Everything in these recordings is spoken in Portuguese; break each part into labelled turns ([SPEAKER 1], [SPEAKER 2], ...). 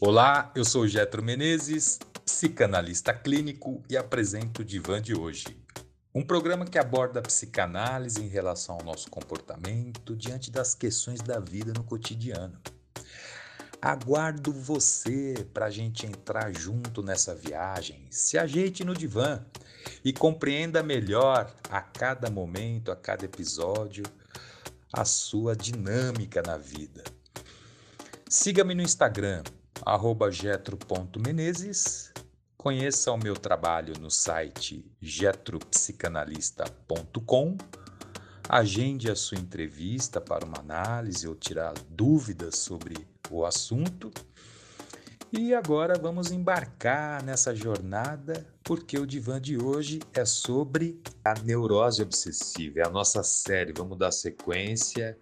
[SPEAKER 1] Olá, eu sou Getro Menezes, psicanalista clínico e apresento o Divã de hoje. Um programa que aborda a psicanálise em relação ao nosso comportamento diante das questões da vida no cotidiano. Aguardo você para a gente entrar junto nessa viagem. Se ajeite no divã e compreenda melhor a cada momento, a cada episódio, a sua dinâmica na vida. Siga-me no Instagram, getro.menezes. Conheça o meu trabalho no site getropsicanalista.com. Agende a sua entrevista para uma análise ou tirar dúvidas sobre o assunto. E agora vamos embarcar nessa jornada, porque o divã de hoje é sobre a neurose obsessiva. É a nossa série, vamos dar sequência.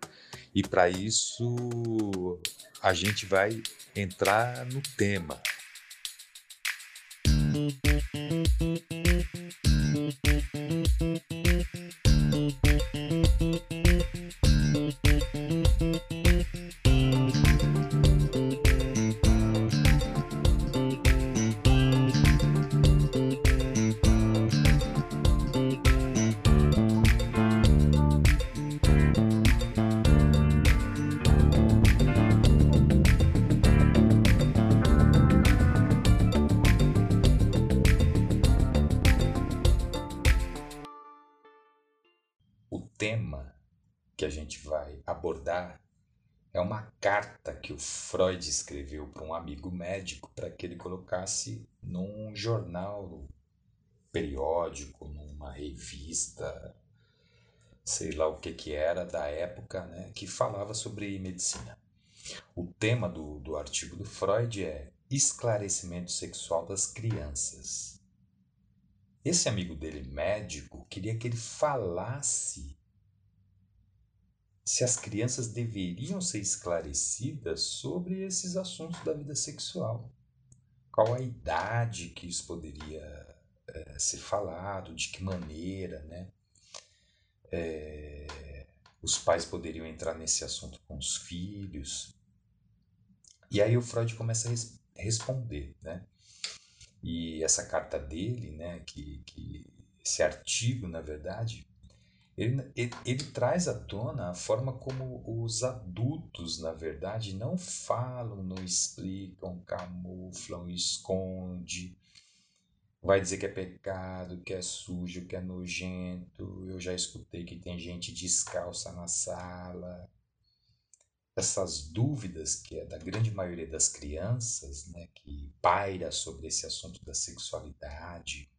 [SPEAKER 1] E para isso a gente vai entrar no tema. Freud escreveu para um amigo médico para que ele colocasse num jornal periódico, numa revista, sei lá o que que era da época, né, que falava sobre medicina. O tema do, do artigo do Freud é esclarecimento sexual das crianças. Esse amigo dele, médico, queria que ele falasse se as crianças deveriam ser esclarecidas sobre esses assuntos da vida sexual. Qual a idade que isso poderia é, ser falado, de que maneira, né? É, os pais poderiam entrar nesse assunto com os filhos. E aí o Freud começa a res responder, né? E essa carta dele, né, que, que esse artigo, na verdade, ele, ele, traz à tona a forma como os adultos, na verdade, não falam, não explicam, camuflam, esconde. Vai dizer que é pecado, que é sujo, que é nojento. Eu já escutei que tem gente descalça na sala. Essas dúvidas que é da grande maioria das crianças, né, que paira sobre esse assunto da sexualidade,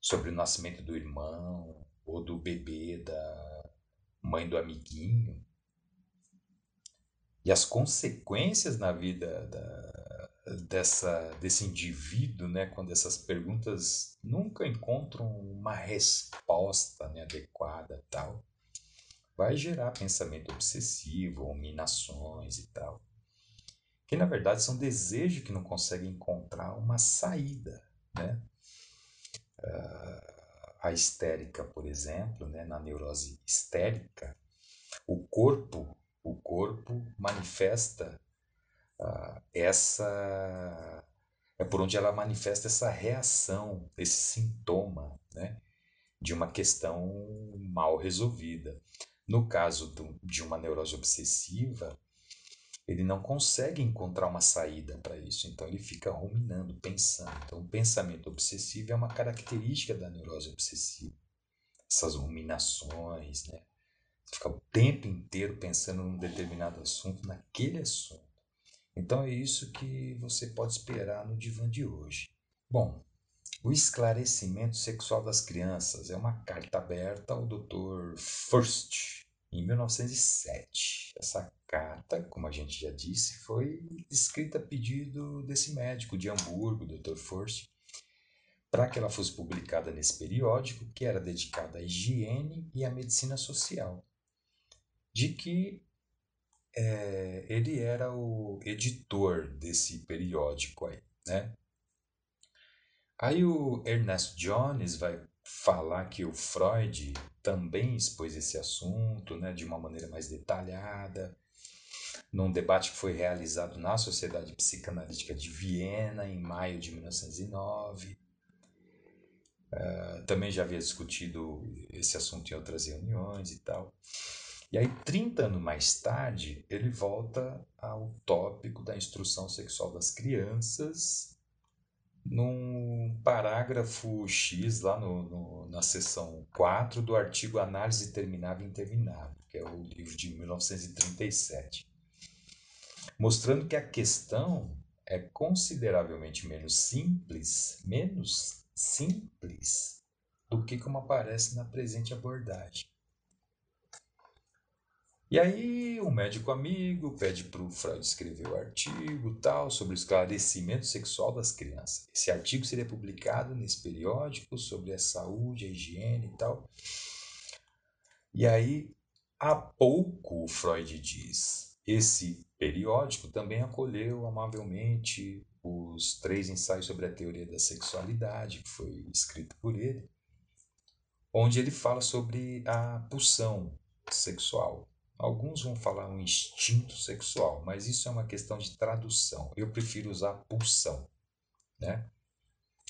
[SPEAKER 1] sobre o nascimento do irmão, ou do bebê da mãe do amiguinho. E as consequências na vida da, dessa, desse indivíduo, né, quando essas perguntas nunca encontram uma resposta né, adequada tal, vai gerar pensamento obsessivo, ruminações e tal. Que na verdade são desejos que não conseguem encontrar uma saída. Né? Uh, a histérica, por exemplo, né, na neurose histérica, o corpo, o corpo manifesta uh, essa é por onde ela manifesta essa reação, esse sintoma, né, de uma questão mal resolvida. No caso do, de uma neurose obsessiva, ele não consegue encontrar uma saída para isso, então ele fica ruminando, pensando. Então, o pensamento obsessivo é uma característica da neurose obsessiva. Essas ruminações, né? Fica o tempo inteiro pensando num determinado assunto, naquele assunto. Então é isso que você pode esperar no divã de hoje. Bom, o esclarecimento sexual das crianças é uma carta aberta ao Dr. First, em 1907. Essa carta, como a gente já disse, foi escrita a pedido desse médico de Hamburgo, Dr. Forst, para que ela fosse publicada nesse periódico que era dedicado à higiene e à medicina social, de que é, ele era o editor desse periódico aí, né? Aí o Ernest Jones vai falar que o Freud também expôs esse assunto né, de uma maneira mais detalhada. num debate que foi realizado na Sociedade Psicanalítica de Viena em maio de 1909. Uh, também já havia discutido esse assunto em outras reuniões e tal. E aí, 30 anos mais tarde, ele volta ao tópico da instrução sexual das crianças, num parágrafo X, lá no, no, na seção 4 do artigo Análise Terminável e Interminável, que é o livro de 1937, mostrando que a questão é consideravelmente menos simples, menos simples do que como aparece na presente abordagem. E aí o médico amigo pede para o Freud escrever o artigo tal sobre o esclarecimento sexual das crianças. Esse artigo seria publicado nesse periódico sobre a saúde, a higiene e tal. E aí, há pouco, o Freud diz, esse periódico também acolheu amavelmente os três ensaios sobre a teoria da sexualidade, que foi escrito por ele, onde ele fala sobre a pulsão sexual. Alguns vão falar um instinto sexual, mas isso é uma questão de tradução. Eu prefiro usar pulsão, né?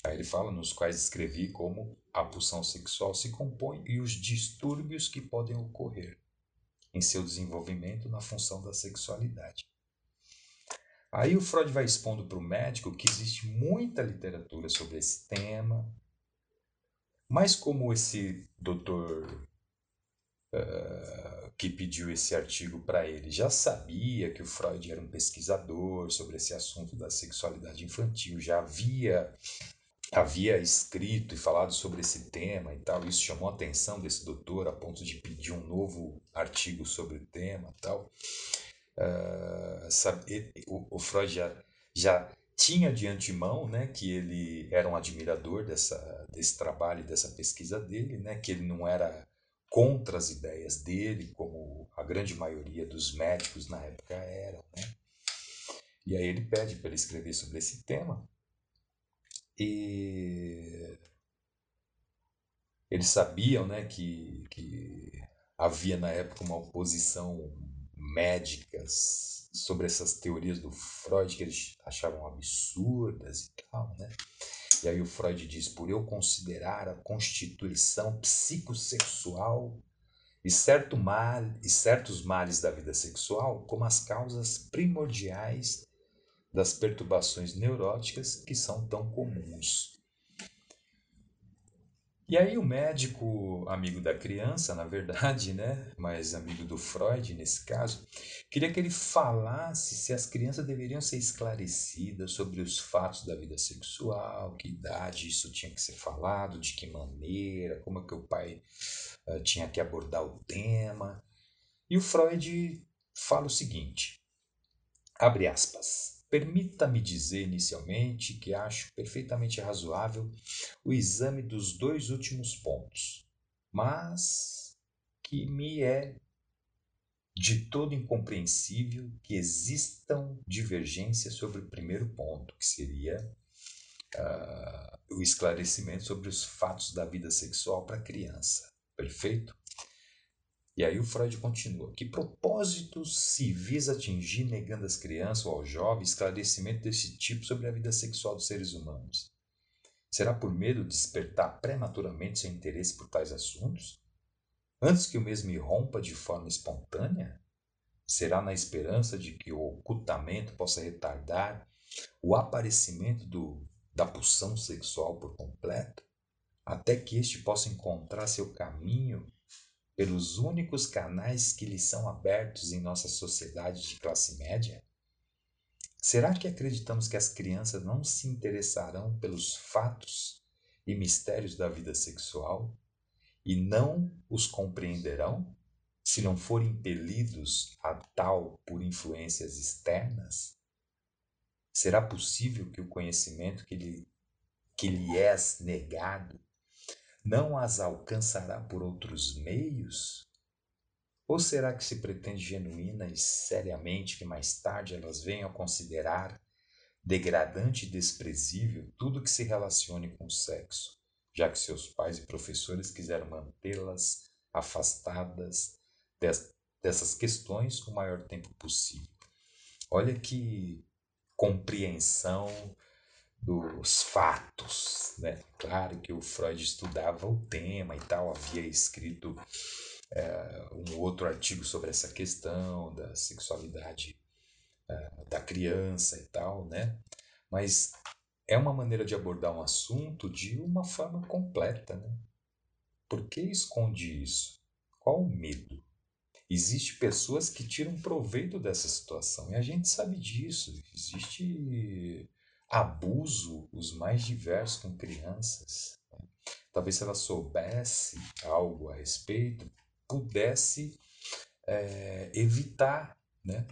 [SPEAKER 1] Aí ele fala nos quais escrevi como a pulsão sexual se compõe e os distúrbios que podem ocorrer em seu desenvolvimento na função da sexualidade. Aí o Freud vai expondo para o médico que existe muita literatura sobre esse tema, mas como esse doutor que pediu esse artigo para ele já sabia que o Freud era um pesquisador sobre esse assunto da sexualidade infantil, já havia havia escrito e falado sobre esse tema e tal. Isso chamou a atenção desse doutor a ponto de pedir um novo artigo sobre o tema tal. Uh, sabe, o, o, Freud já, já tinha de antemão né, que ele era um admirador dessa, desse trabalho, dessa pesquisa dele, né, que ele não era contra as ideias dele, como a grande maioria dos médicos na época eram. Né? E aí ele pede para ele escrever sobre esse tema. E eles sabiam né, que, que havia na época uma oposição médicas sobre essas teorias do Freud que eles achavam absurdas e tal, né? E aí o Freud diz: por eu considerar a constituição psicossexual e, certo mal, e certos males da vida sexual como as causas primordiais das perturbações neuróticas que são tão comuns. E aí o médico, amigo da criança, na verdade, né, mas amigo do Freud nesse caso, queria que ele falasse se as crianças deveriam ser esclarecidas sobre os fatos da vida sexual, que idade isso tinha que ser falado, de que maneira, como é que o pai uh, tinha que abordar o tema. E o Freud fala o seguinte, abre aspas, Permita-me dizer inicialmente que acho perfeitamente razoável o exame dos dois últimos pontos, mas que me é de todo incompreensível que existam divergências sobre o primeiro ponto, que seria uh, o esclarecimento sobre os fatos da vida sexual para criança. Perfeito? E aí o Freud continua: que propósitos se visa atingir negando às crianças ou aos jovens esclarecimento desse tipo sobre a vida sexual dos seres humanos? Será por medo de despertar prematuramente seu interesse por tais assuntos? Antes que o mesmo irrompa de forma espontânea? Será na esperança de que o ocultamento possa retardar o aparecimento do, da pulsão sexual por completo, até que este possa encontrar seu caminho pelos únicos canais que lhe são abertos em nossa sociedade de classe média? Será que acreditamos que as crianças não se interessarão pelos fatos e mistérios da vida sexual e não os compreenderão se não forem impelidos a tal por influências externas? Será possível que o conhecimento que lhe, que lhe é negado não as alcançará por outros meios? Ou será que se pretende genuína e seriamente que mais tarde elas venham a considerar degradante e desprezível tudo que se relacione com o sexo, já que seus pais e professores quiseram mantê-las afastadas dessas questões o maior tempo possível? Olha que compreensão dos fatos, né? Claro que o Freud estudava o tema e tal, havia escrito é, um outro artigo sobre essa questão da sexualidade é, da criança e tal, né? Mas é uma maneira de abordar um assunto de uma forma completa, né? Por que esconde isso? Qual o medo? Existem pessoas que tiram proveito dessa situação e a gente sabe disso. Existe abuso os mais diversos com crianças. Talvez se ela soubesse algo a respeito, pudesse é, evitar, né?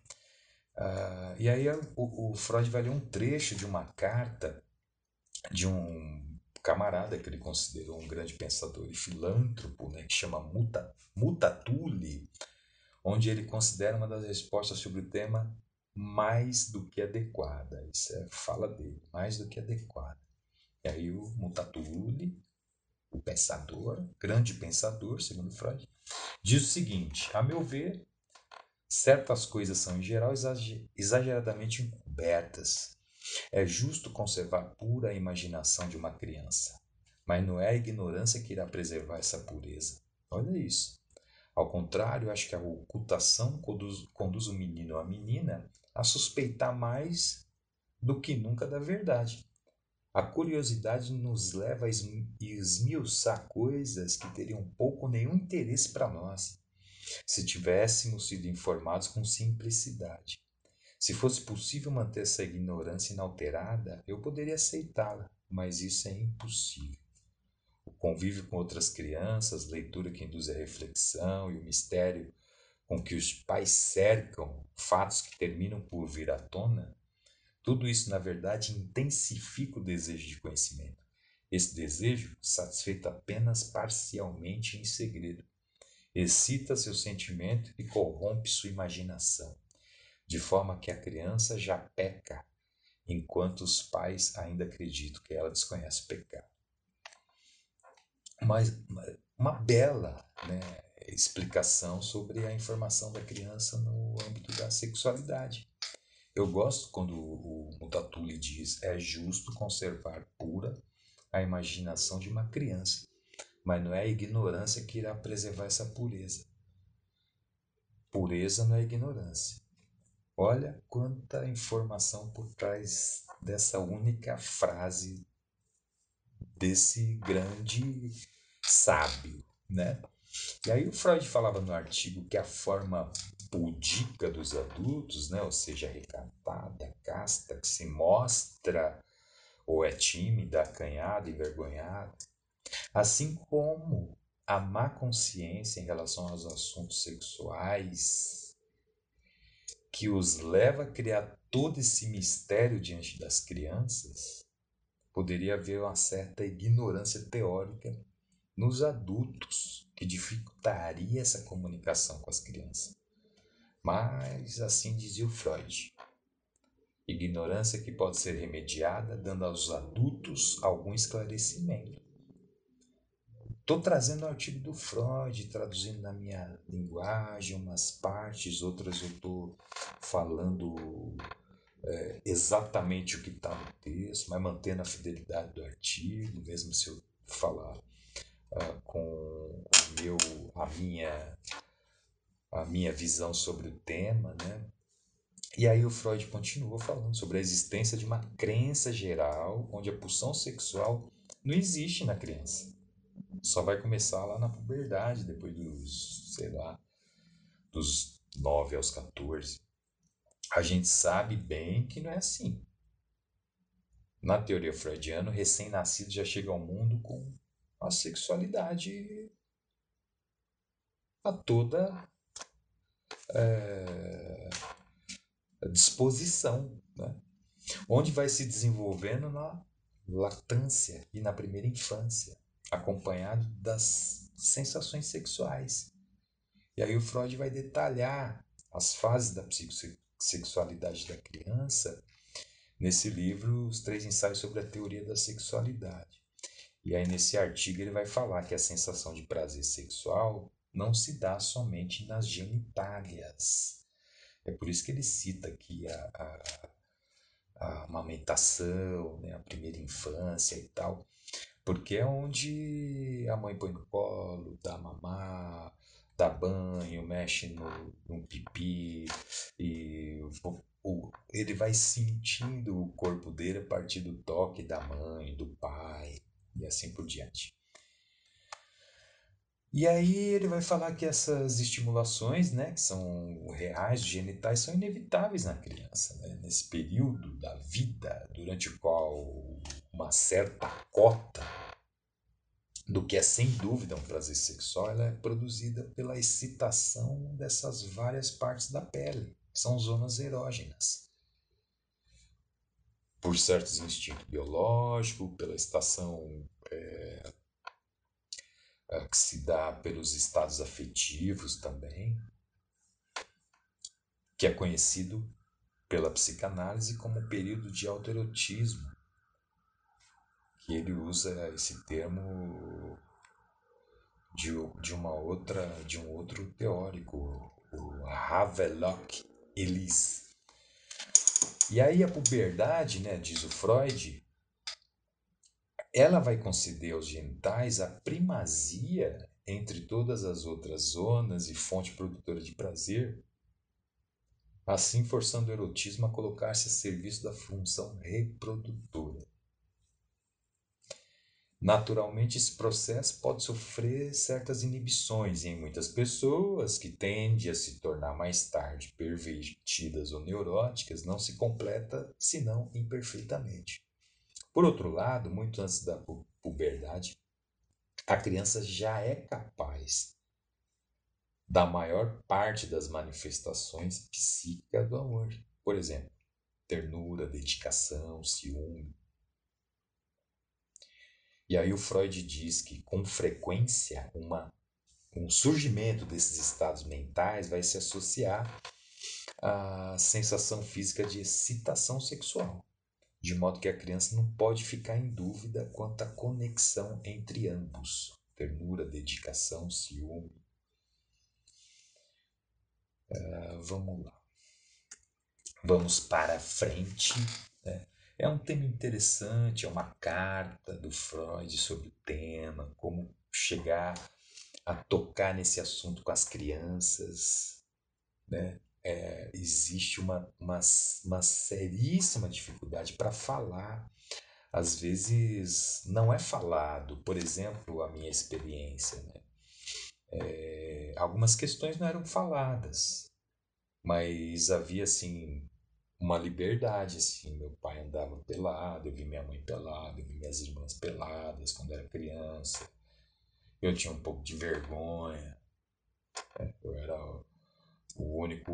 [SPEAKER 1] Ah, e aí o, o, Freud vai ler um trecho de uma carta de um camarada que ele considerou um grande pensador e filântropo, né, que chama Muta, Mutatuli, onde ele considera uma das respostas sobre o tema mais do que adequada. Isso é fala dele, mais do que adequada. E aí o Mutatuli, o pensador, grande pensador, segundo Freud, diz o seguinte: a meu ver, certas coisas são em geral exageradamente encobertas. É justo conservar pura a imaginação de uma criança, mas não é a ignorância que irá preservar essa pureza. Olha isso. Ao contrário, acho que a ocultação conduz, conduz o menino ou a menina a suspeitar mais do que nunca da verdade. A curiosidade nos leva a esmiuçar coisas que teriam pouco ou nenhum interesse para nós, se tivéssemos sido informados com simplicidade. Se fosse possível manter essa ignorância inalterada, eu poderia aceitá-la, mas isso é impossível. O convívio com outras crianças, leitura que induz a reflexão e o mistério com que os pais cercam fatos que terminam por vir à tona, tudo isso, na verdade, intensifica o desejo de conhecimento. Esse desejo, satisfeito apenas parcialmente em segredo, excita seu sentimento e corrompe sua imaginação, de forma que a criança já peca, enquanto os pais ainda acreditam que ela desconhece o pecado. Mas uma bela né, explicação sobre a informação da criança no âmbito da sexualidade. Eu gosto quando o Mutatuli diz é justo conservar pura a imaginação de uma criança, mas não é a ignorância que irá preservar essa pureza. Pureza não é ignorância. Olha quanta informação por trás dessa única frase desse grande sábio, né? E aí o Freud falava no artigo que a forma pudica dos adultos, né, ou seja, recatada, casta, que se mostra ou é tímida, acanhada, envergonhada, assim como a má consciência em relação aos assuntos sexuais, que os leva a criar todo esse mistério diante das crianças, poderia haver uma certa ignorância teórica nos adultos que dificultaria essa comunicação com as crianças. Mas assim dizia o Freud. Ignorância que pode ser remediada dando aos adultos algum esclarecimento. Estou trazendo o artigo do Freud, traduzindo na minha linguagem umas partes, outras eu estou falando é, exatamente o que está no texto, mas mantendo a fidelidade do artigo, mesmo se eu falar uh, com o meu, a minha, a minha visão sobre o tema, né? E aí o Freud continua falando sobre a existência de uma crença geral onde a pulsão sexual não existe na criança. Só vai começar lá na puberdade, depois dos, sei lá, dos 9 aos 14. A gente sabe bem que não é assim. Na teoria freudiana, o recém-nascido já chega ao mundo com a sexualidade a toda é, disposição, né? onde vai se desenvolvendo na latância e na primeira infância, acompanhado das sensações sexuais. E aí o Freud vai detalhar as fases da psicossexualidade da criança nesse livro, Os Três Ensaios sobre a Teoria da Sexualidade. E aí, nesse artigo, ele vai falar que a sensação de prazer sexual não se dá somente nas genitálias. É por isso que ele cita aqui a, a, a amamentação, né, a primeira infância e tal, porque é onde a mãe põe no colo, dá mamar, dá banho, mexe no, no pipi e o, o, ele vai sentindo o corpo dele a partir do toque da mãe, do pai e assim por diante. E aí ele vai falar que essas estimulações, né, que são reais, genitais, são inevitáveis na criança, né? nesse período da vida durante o qual uma certa cota do que é sem dúvida um prazer sexual, ela é produzida pela excitação dessas várias partes da pele, que são zonas erógenas. Por certos instintos biológicos, pela excitação é, que se dá pelos estados afetivos também, que é conhecido pela psicanálise como período de autoerotismo, que ele usa esse termo de, de uma outra de um outro teórico, o Havelock Ellis. E aí a puberdade, né, diz o Freud, ela vai conceder aos genitais a primazia entre todas as outras zonas e fonte produtora de prazer, assim forçando o erotismo a colocar-se a serviço da função reprodutora. Naturalmente, esse processo pode sofrer certas inibições em muitas pessoas que tendem a se tornar mais tarde pervertidas ou neuróticas, não se completa senão imperfeitamente. Por outro lado, muito antes da puberdade, a criança já é capaz da maior parte das manifestações psíquicas do amor. Por exemplo, ternura, dedicação, ciúme, e aí o Freud diz que com frequência uma, um surgimento desses estados mentais vai se associar à sensação física de excitação sexual, de modo que a criança não pode ficar em dúvida quanto à conexão entre ambos, ternura, dedicação, ciúme. Uh, vamos lá. Vamos para frente. Né? É um tema interessante, é uma carta do Freud sobre o tema, como chegar a tocar nesse assunto com as crianças. Né? É, existe uma, uma, uma seríssima dificuldade para falar. Às vezes não é falado, por exemplo, a minha experiência. Né? É, algumas questões não eram faladas, mas havia assim uma liberdade, assim. Meu pai andava pelado, eu vi minha mãe pelada, eu vi minhas irmãs peladas quando era criança. Eu tinha um pouco de vergonha. Né? Eu era o único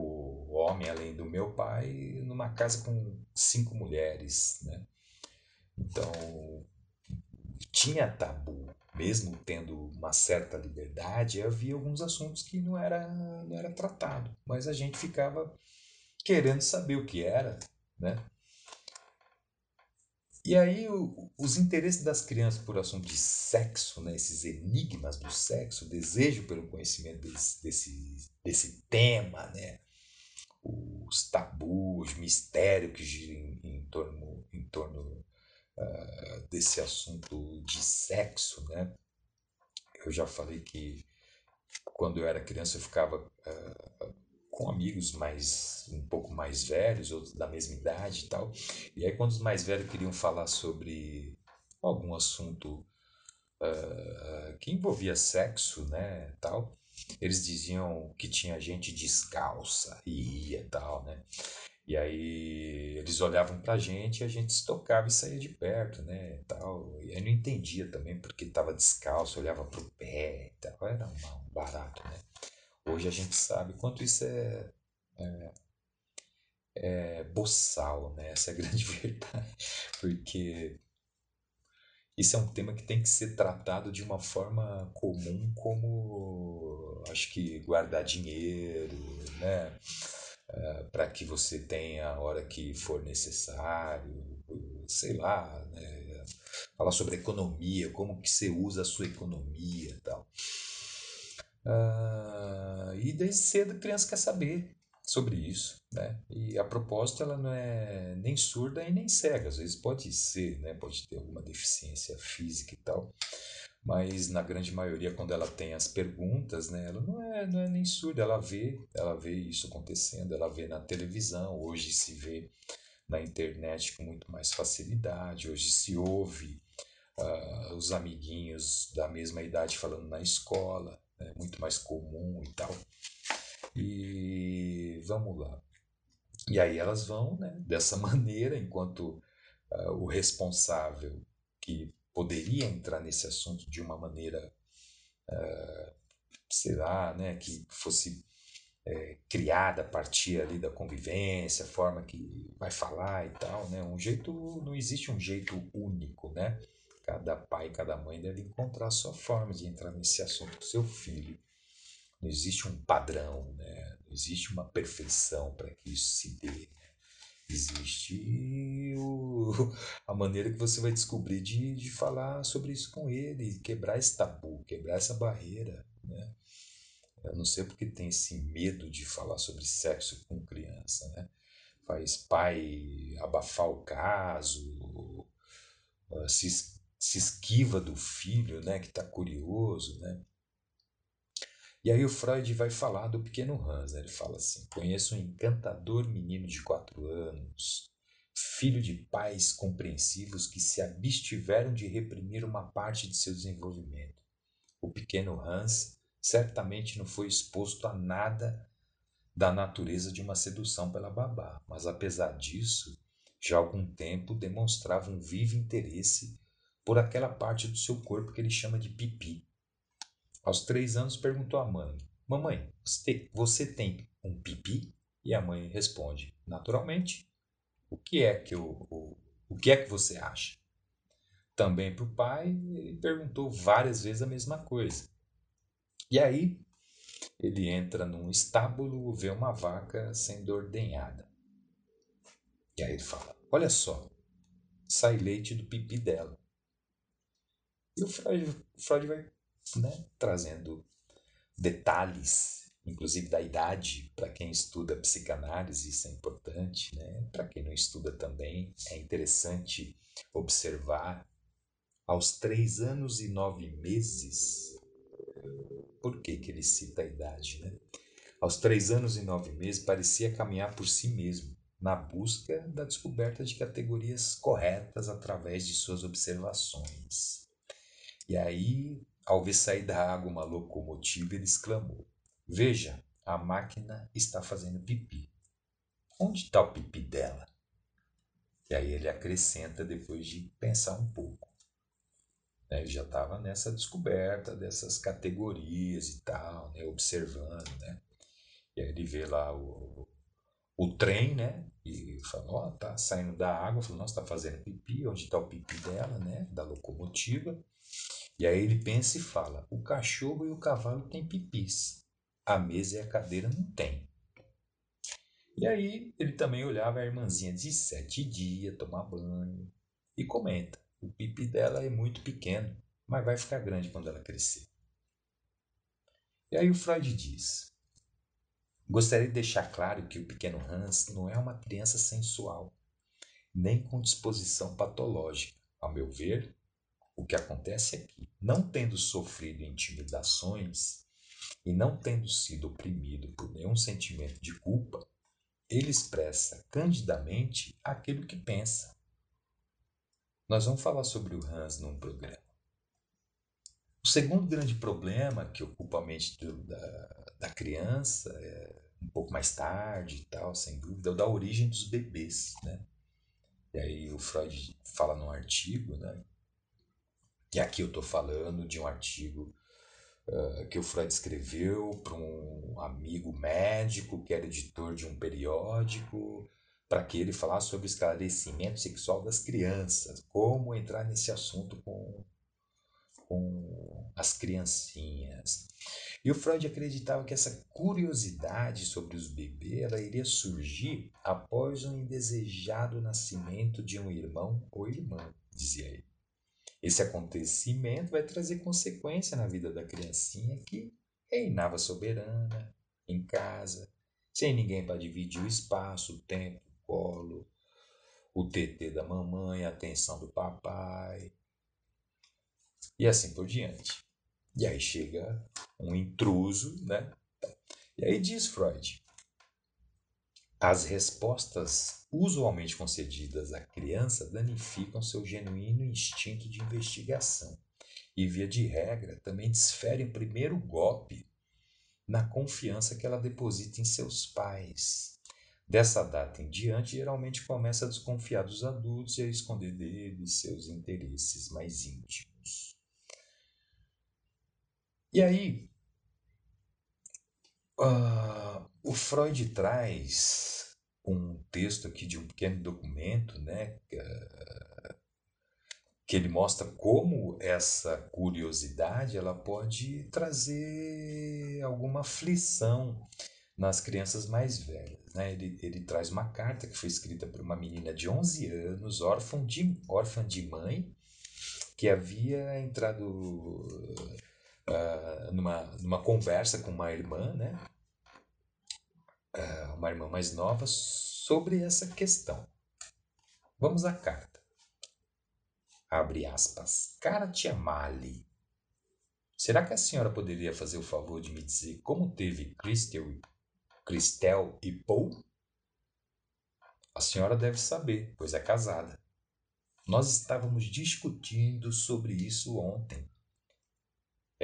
[SPEAKER 1] homem, além do meu pai, numa casa com cinco mulheres, né? Então, tinha tabu, mesmo tendo uma certa liberdade, havia alguns assuntos que não era, não era tratado, mas a gente ficava querendo saber o que era, né? E aí o, os interesses das crianças por assunto de sexo, né, esses enigmas do sexo, o desejo pelo conhecimento desse, desse, desse tema, né, os tabus, mistério que gira em, em torno, em torno uh, desse assunto de sexo, né? Eu já falei que quando eu era criança eu ficava uh, com amigos mais um pouco mais velhos, outros da mesma idade e tal. E aí quando os mais velhos queriam falar sobre algum assunto uh, que envolvia sexo, né, tal, eles diziam que tinha gente descalça e ia tal, né? E aí eles olhavam pra gente e a gente se tocava e saía de perto, né, tal. E aí não entendia também porque estava descalço, olhava pro pé e tal. Era um barato, né? Hoje a gente sabe quanto isso é, é, é boçal, né? Essa é a grande verdade. Porque isso é um tema que tem que ser tratado de uma forma comum, como acho que guardar dinheiro, né? É, para que você tenha a hora que for necessário, sei lá, né? falar sobre economia, como que você usa a sua economia tal. Uh, e desde cedo a criança quer saber. sobre isso, né? E a proposta ela não é nem surda e nem cega, às vezes pode ser, né? Pode ter alguma deficiência física e tal, mas na grande maioria quando ela tem as perguntas, né? Ela não é, não é nem surda, ela vê, ela vê isso acontecendo, ela vê na televisão, hoje se vê na internet com muito mais facilidade, hoje se ouve uh, os amiguinhos da mesma idade falando na escola, é muito mais comum e tal. E vamos lá. E aí elas vão, né, dessa maneira, enquanto uh, o responsável que poderia entrar nesse assunto de uma maneira, uh, sei lá, né, que fosse é, criada a partir ali da convivência, a forma que vai falar e tal, né, um jeito, não existe um jeito único, né, cada pai, cada mãe deve encontrar a sua forma de entrar nesse assunto com seu filho. Não existe um padrão, né? não existe uma perfeição para que isso se dê. Existe o, a maneira que você vai descobrir de, de falar sobre isso com ele, quebrar esse tabu, quebrar essa barreira. Né? Eu não sei porque tem esse medo de falar sobre sexo com criança. Né? Faz pai abafar o caso, se, se esquiva do filho né, que está curioso. Né? E aí o Freud vai falar do pequeno Hans. Né? Ele fala assim: conheço um encantador menino de quatro anos, filho de pais compreensivos que se abstiveram de reprimir uma parte de seu desenvolvimento. O pequeno Hans certamente não foi exposto a nada da natureza de uma sedução pela babá, mas apesar disso, já há algum tempo demonstrava um vivo interesse por aquela parte do seu corpo que ele chama de pipi aos três anos, perguntou à mãe: Mamãe, você tem um pipi? E a mãe responde: Naturalmente. O que é que, eu, o, o que, é que você acha? Também para o pai, ele perguntou várias vezes a mesma coisa. E aí, ele entra num estábulo, vê uma vaca sendo ordenhada. E aí ele fala: Olha só, sai leite do pipi dela. E o Freud, Freud vai né, trazendo detalhes, inclusive da idade, para quem estuda psicanálise, isso é importante, né? para quem não estuda também, é interessante observar aos três anos e nove meses. Por que, que ele cita a idade? Né? Aos três anos e nove meses, parecia caminhar por si mesmo, na busca da descoberta de categorias corretas através de suas observações. E aí ao ver sair da água uma locomotiva, ele exclamou: Veja, a máquina está fazendo pipi. Onde está o pipi dela? E aí ele acrescenta depois de pensar um pouco. Né, ele já estava nessa descoberta dessas categorias e tal, né? observando, né? E aí ele vê lá o, o trem, né? E fala, ó, oh, tá saindo da água. Falou, nossa, está fazendo pipi. Onde está o pipi dela, né? Da locomotiva. E aí ele pensa e fala: o cachorro e o cavalo têm pipis, a mesa e a cadeira não têm. E aí ele também olhava a irmãzinha de sete dias tomar banho e comenta: o pipi dela é muito pequeno, mas vai ficar grande quando ela crescer. E aí o Freud diz: Gostaria de deixar claro que o pequeno Hans não é uma criança sensual, nem com disposição patológica. Ao meu ver, o que acontece é que, não tendo sofrido intimidações e não tendo sido oprimido por nenhum sentimento de culpa, ele expressa candidamente aquilo que pensa. Nós vamos falar sobre o Hans num programa. O segundo grande problema que ocupa a mente do, da, da criança, é, um pouco mais tarde e tal, sem dúvida, é o da origem dos bebês. Né? E aí o Freud fala num artigo né, e aqui eu estou falando de um artigo uh, que o Freud escreveu para um amigo médico que era editor de um periódico, para que ele falasse sobre o esclarecimento sexual das crianças, como entrar nesse assunto com, com as criancinhas. E o Freud acreditava que essa curiosidade sobre os bebês ela iria surgir após um indesejado nascimento de um irmão ou irmã, dizia ele. Esse acontecimento vai trazer consequência na vida da criancinha que reinava soberana em casa, sem ninguém para dividir o espaço, o tempo, o colo, o TT da mamãe, a atenção do papai, e assim por diante. E aí chega um intruso, né? E aí diz Freud: as respostas usualmente concedidas à criança danificam seu genuíno instinto de investigação e, via de regra, também desferem o primeiro golpe na confiança que ela deposita em seus pais. Dessa data em diante, geralmente começa a desconfiar dos adultos e a esconder deles seus interesses mais íntimos. E aí, uh, o Freud traz um texto aqui de um pequeno documento, né, que ele mostra como essa curiosidade ela pode trazer alguma aflição nas crianças mais velhas. Né? Ele, ele traz uma carta que foi escrita por uma menina de 11 anos, órfã de, órfã de mãe, que havia entrado uh, numa, numa conversa com uma irmã, né? Uh, uma irmã mais nova, sobre essa questão. Vamos à carta. Abre aspas. Cara tia Mali, será que a senhora poderia fazer o favor de me dizer como teve Christel, Cristel e Paul? A senhora deve saber, pois é casada. Nós estávamos discutindo sobre isso ontem.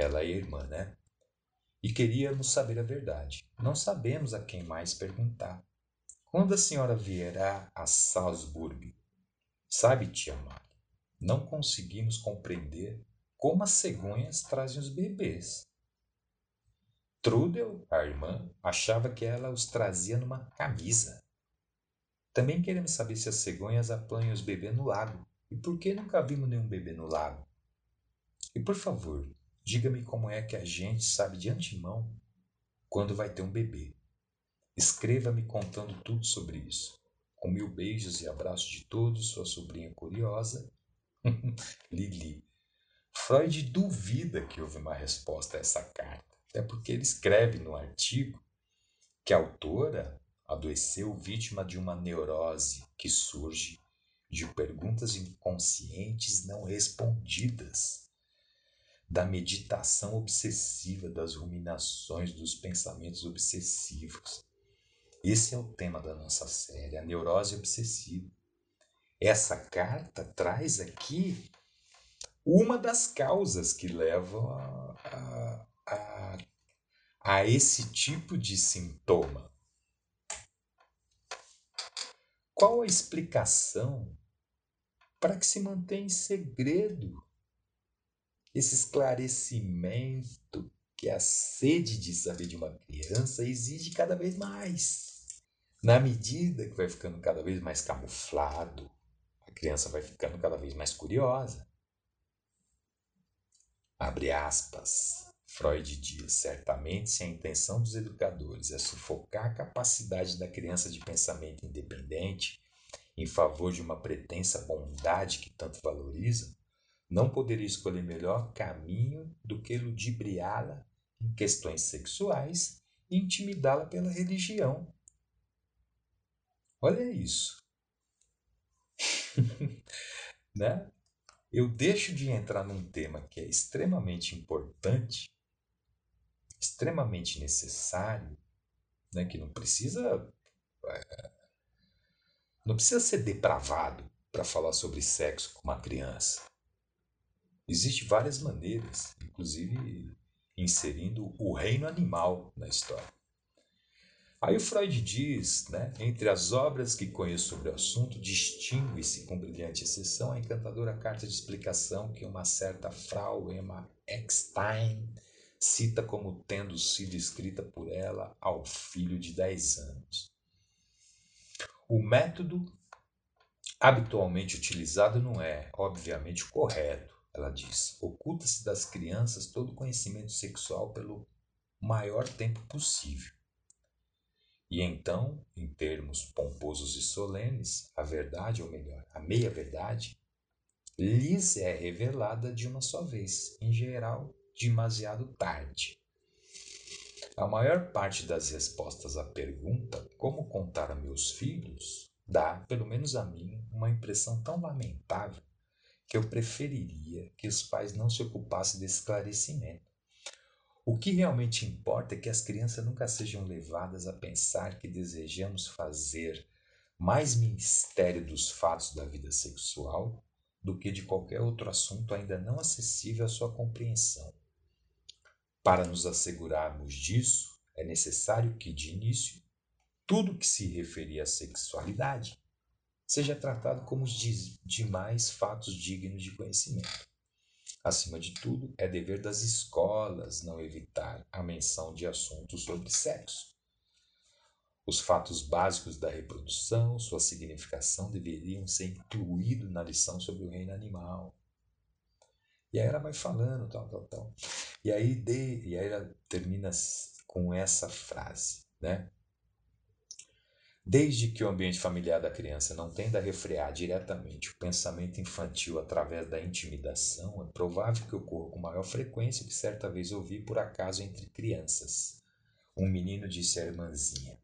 [SPEAKER 1] Ela é irmã, né? E queríamos saber a verdade. Não sabemos a quem mais perguntar. Quando a senhora vierá a Salzburg? Sabe, tia Mari, não conseguimos compreender como as cegonhas trazem os bebês. Trudel, a irmã, achava que ela os trazia numa camisa. Também queremos saber se as cegonhas apanham os bebês no lago. E por que nunca vimos nenhum bebê no lago? E por favor, diga-me como é que a gente sabe de antemão quando vai ter um bebê. Escreva-me contando tudo sobre isso. Com mil beijos e abraços de todos, sua sobrinha curiosa, Lili. Freud duvida que houve uma resposta a essa carta, até porque ele escreve no artigo que a autora adoeceu vítima de uma neurose que surge de perguntas inconscientes não respondidas, da meditação obsessiva, das ruminações, dos pensamentos obsessivos. Esse é o tema da nossa série, a neurose obsessiva. Essa carta traz aqui uma das causas que levam a, a, a, a esse tipo de sintoma. Qual a explicação para que se mantenha em segredo esse esclarecimento que a sede de saber de uma criança exige cada vez mais. Na medida que vai ficando cada vez mais camuflado, a criança vai ficando cada vez mais curiosa. Abre aspas. Freud diz: certamente, se a intenção dos educadores é sufocar a capacidade da criança de pensamento independente em favor de uma pretensa bondade que tanto valoriza, não poderia escolher melhor caminho do que ludibriá-la em questões sexuais e intimidá-la pela religião. Olha isso. né? Eu deixo de entrar num tema que é extremamente importante, extremamente necessário, né? que não precisa é, não precisa ser depravado para falar sobre sexo com uma criança. Existem várias maneiras, inclusive inserindo o reino animal na história. Aí o Freud diz, né, entre as obras que conheço sobre o assunto, distingue-se com brilhante exceção a encantadora carta de explicação que uma certa Frau Emma Eckstein cita como tendo sido escrita por ela ao filho de 10 anos. O método habitualmente utilizado não é, obviamente, correto ela diz: oculta-se das crianças todo conhecimento sexual pelo maior tempo possível. E então, em termos pomposos e solenes, a verdade, ou melhor, a meia-verdade, lhes é revelada de uma só vez, em geral, demasiado tarde. A maior parte das respostas à pergunta como contar a meus filhos dá, pelo menos a mim, uma impressão tão lamentável que eu preferiria que os pais não se ocupassem desse esclarecimento. O que realmente importa é que as crianças nunca sejam levadas a pensar que desejamos fazer mais mistério dos fatos da vida sexual do que de qualquer outro assunto ainda não acessível à sua compreensão. Para nos assegurarmos disso, é necessário que, de início, tudo que se referir à sexualidade seja tratado como os demais fatos dignos de conhecimento. Acima de tudo, é dever das escolas não evitar a menção de assuntos sobre sexo. Os fatos básicos da reprodução, sua significação deveriam ser incluídos na lição sobre o reino animal. E aí ela vai falando, tal, tal, tal. E aí, de, e aí ela termina com essa frase, né? Desde que o ambiente familiar da criança não tenda a refrear diretamente o pensamento infantil através da intimidação, é provável que ocorra com maior frequência que certa vez ouvi por acaso entre crianças. Um menino disse à irmãzinha: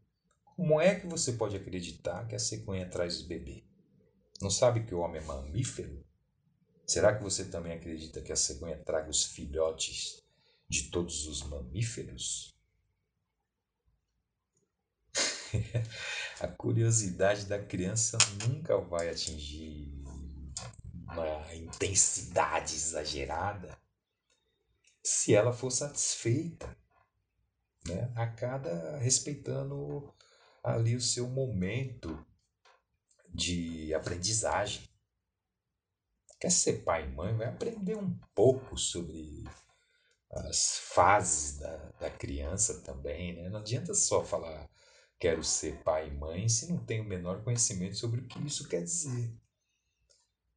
[SPEAKER 1] Como é que você pode acreditar que a cegonha traz o bebê? Não sabe que o homem é mamífero? Será que você também acredita que a cegonha traga os filhotes de todos os mamíferos? a curiosidade da criança nunca vai atingir uma intensidade exagerada se ela for satisfeita, né? A cada respeitando ali o seu momento de aprendizagem. Quer ser pai e mãe, vai aprender um pouco sobre as fases da, da criança também, né? Não adianta só falar quero ser pai e mãe se não tem o menor conhecimento sobre o que isso quer dizer.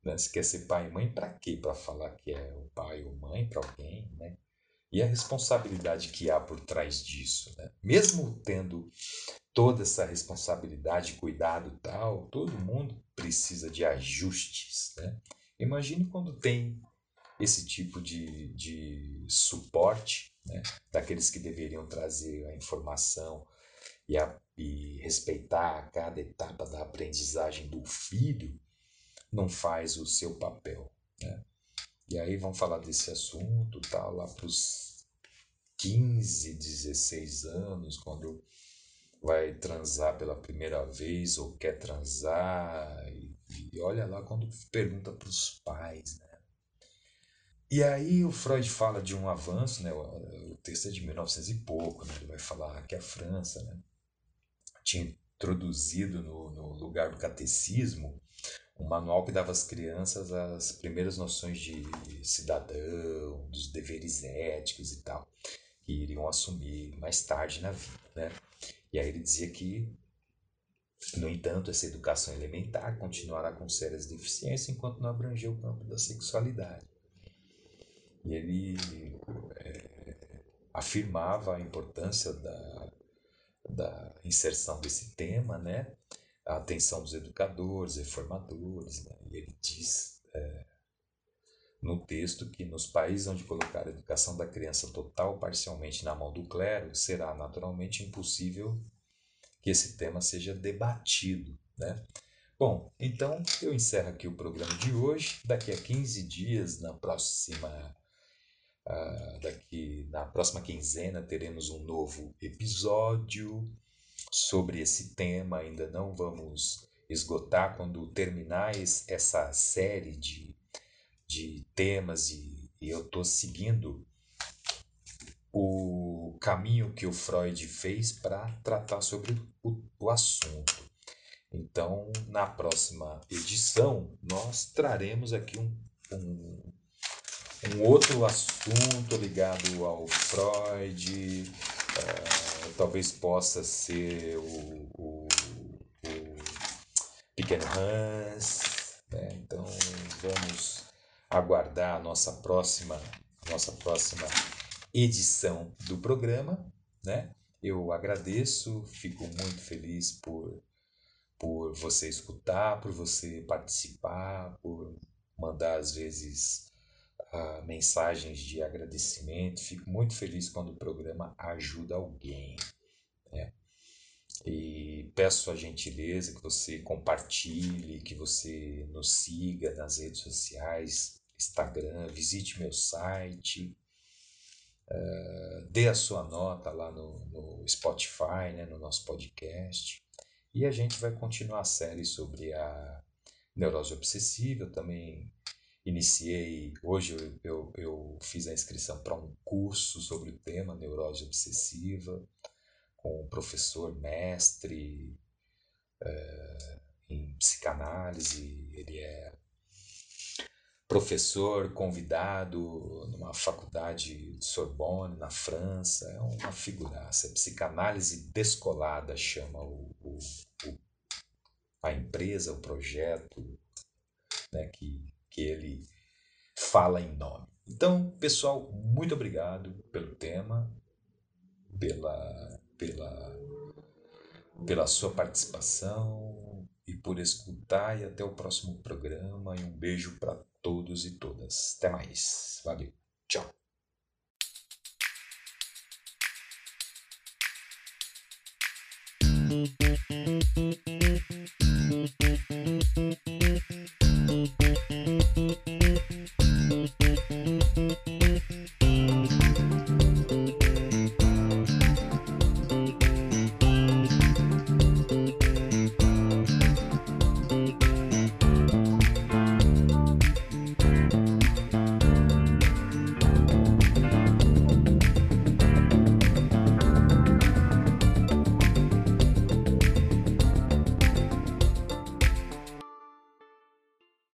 [SPEAKER 1] Né? Se quer ser pai e mãe, para quê? Para falar que é o pai ou mãe para alguém, né? E a responsabilidade que há por trás disso, né? Mesmo tendo toda essa responsabilidade, cuidado tal, todo mundo precisa de ajustes, né? Imagine quando tem esse tipo de, de suporte, né? Daqueles que deveriam trazer a informação, e, a, e respeitar cada etapa da aprendizagem do filho, não faz o seu papel. Né? E aí vão falar desse assunto tá, lá para os 15, 16 anos, quando vai transar pela primeira vez ou quer transar. E, e olha lá quando pergunta para os pais. Né? E aí o Freud fala de um avanço, né? o, o texto é de 1900 e pouco, né? ele vai falar que a França né? Tinha introduzido no, no lugar do catecismo um manual que dava às crianças as primeiras noções de cidadão, dos deveres éticos e tal, que iriam assumir mais tarde na vida, né? E aí ele dizia que, no entanto, essa educação elementar continuará com sérias deficiências enquanto não abranger o campo da sexualidade. E ele é, afirmava a importância da da inserção desse tema, né? a atenção dos educadores, reformadores. Né? E ele diz é, no texto que nos países onde colocar a educação da criança total parcialmente na mão do clero, será naturalmente impossível que esse tema seja debatido. Né? Bom, então eu encerro aqui o programa de hoje. Daqui a 15 dias, na próxima Uh, daqui na próxima quinzena teremos um novo episódio sobre esse tema. Ainda não vamos esgotar quando terminar essa série de, de temas e, e eu estou seguindo o caminho que o Freud fez para tratar sobre o, o assunto. Então, na próxima edição, nós traremos aqui um, um um outro assunto ligado ao Freud, uh, talvez possa ser o, o, o Pequeno Hans. Né? Então vamos aguardar a nossa próxima, nossa próxima edição do programa. Né? Eu agradeço, fico muito feliz por, por você escutar, por você participar, por mandar às vezes uh, mensagens de agradecimento. Fico muito feliz quando o programa ajuda alguém. Né? E peço a gentileza que você compartilhe, que você nos siga nas redes sociais, Instagram, visite meu site, uh, dê a sua nota lá no, no Spotify, né, no nosso podcast. E a gente vai continuar a série sobre a neurose obsessiva. Eu também iniciei, hoje eu, eu, eu fiz a inscrição para um curso sobre o tema neurose obsessiva com um professor mestre é, em psicanálise. Ele é professor convidado numa faculdade de Sorbonne, na França. É uma figuraça. É psicanálise descolada chama o, o, o, a empresa, o projeto né, que, que ele fala em nome. Então, pessoal, muito obrigado pelo tema, pela, pela, pela sua participação e por escutar. E até o próximo programa. E um beijo para todos e todas. Até mais. Valeu. Tchau.